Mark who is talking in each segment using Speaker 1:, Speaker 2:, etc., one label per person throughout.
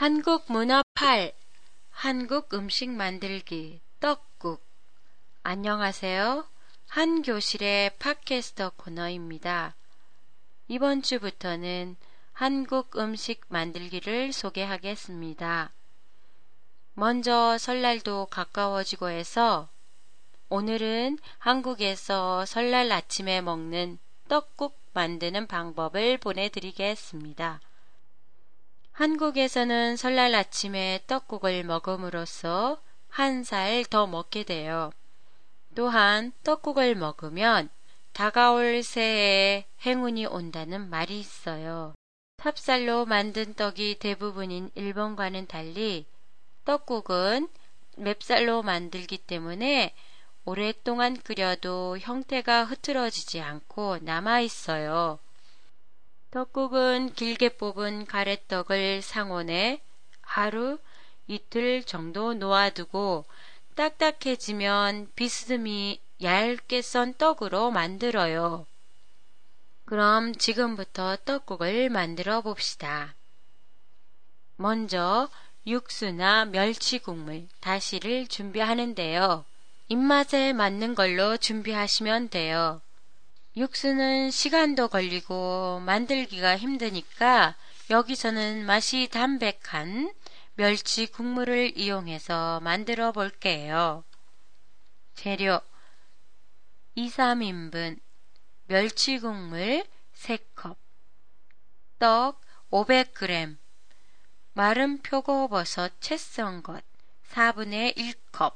Speaker 1: 한국 문화 8 한국 음식 만들기 떡국 안녕하세요. 한 교실의 팟캐스터 코너입니다. 이번 주부터는 한국 음식 만들기를 소개하겠습니다. 먼저 설날도 가까워지고 해서 오늘은 한국에서 설날 아침에 먹는 떡국 만드는 방법을 보내드리겠습니다. 한국에서는 설날 아침에 떡국을 먹음으로써 한 살 더 먹게 돼요. 또한 떡국을 먹으면 다가올 새해에 행운이 온다는 말이 있어요. 찹쌀로 만든 떡이 대부분인 일본과는 달리 떡국은 맵쌀로 만들기 때문에 오랫동안 끓여도 형태가 흐트러지지 않고 남아 있어요. 떡국은 길게 뽑은 가래떡을 상온에 하루 이틀 정도 놓아두고 딱딱해지면 비스듬히 얇게 썬 떡으로 만들어요. 그럼 지금부터 떡국을 만들어 봅시다. 먼저 육수나 멸치 국물, 다시를 준비하는데요. 입맛에 맞는 걸로 준비하시면 돼요. 육수는 시간도 걸리고 만들기가 힘드니까 여기서는 맛이 담백한 멸치 국물을 이용해서 만들어 볼게요. 재료 2, 3인분 멸치 국물 3컵 떡 500g 마른 표고버섯 채 썬 것 4분의 1컵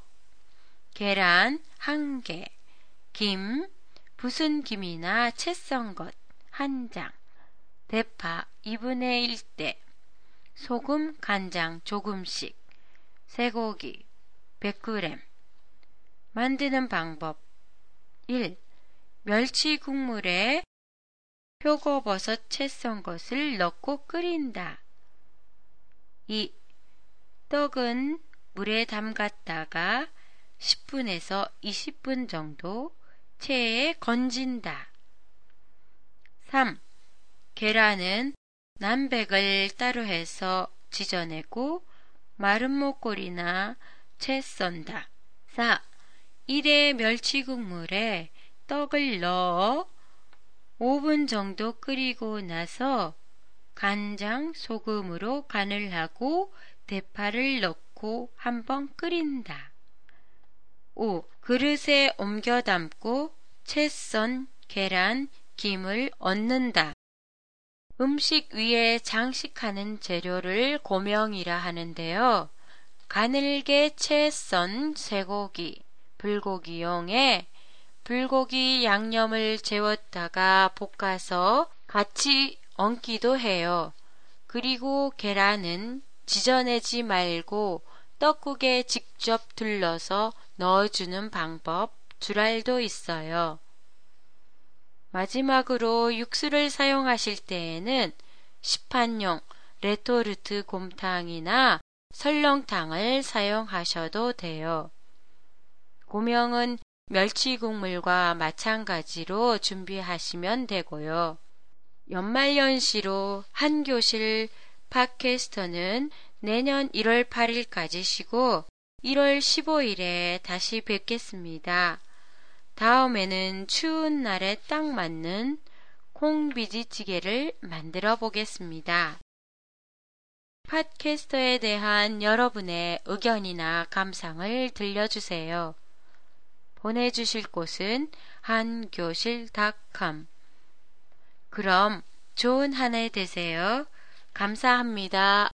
Speaker 1: 계란 1개 김 부순 김이나 채 썬 것 한 장, 대파 2분의 1대, 소금, 간장 조금씩, 쇠고기 100g. 만드는 방법 1. 멸치 국물에 표고버섯 채 썬 것을 넣고 끓인다. 2. 떡은 물에 담갔다가 10분에서 20분 정도 체에 건진다. 3. 계란은 남백을 따로 해서 지져내고 마른 목골이나 채 썬다. 4. 1의 멸치 국물에 떡을 넣어 5분 정도 끓이고 나서 간장, 소금으로 간을 하고 대파를 넣고 한번 끓인다. 5. 그릇에 옮겨 담고 채썬 계란, 김을 얹는다. 음식 위에 장식하는 재료를 고명이라 하는데요. 가늘게 채 썬 쇠고기, 불고기용에 불고기 양념을 재웠다가 볶아서 같이 얹기도 해요. 그리고 계란은 지져내지 말고 떡국에 직접 둘러서 넣어주는 방법 줄알도 있어요. 마지막으로 육수를 사용하실 때에는 시판용 레토르트 곰탕이나 설렁탕을 사용하셔도 돼요. 고명은 멸치 국물과 마찬가지로 준비하시면 되고요. 연말연시로 한 교실 팟캐스터는 내년 1월 8일까지 쉬고 1월 15일에 다시 뵙겠습니다. 다음에는 추운 날에 딱 맞는 콩비지찌개를 만들어 보겠습니다. 팟캐스터에 대한 여러분의 의견이나 감상을 들려주세요. 보내주실 곳은 한교실닷컴. 그럼 좋은 한 해 되세요. 감사합니다.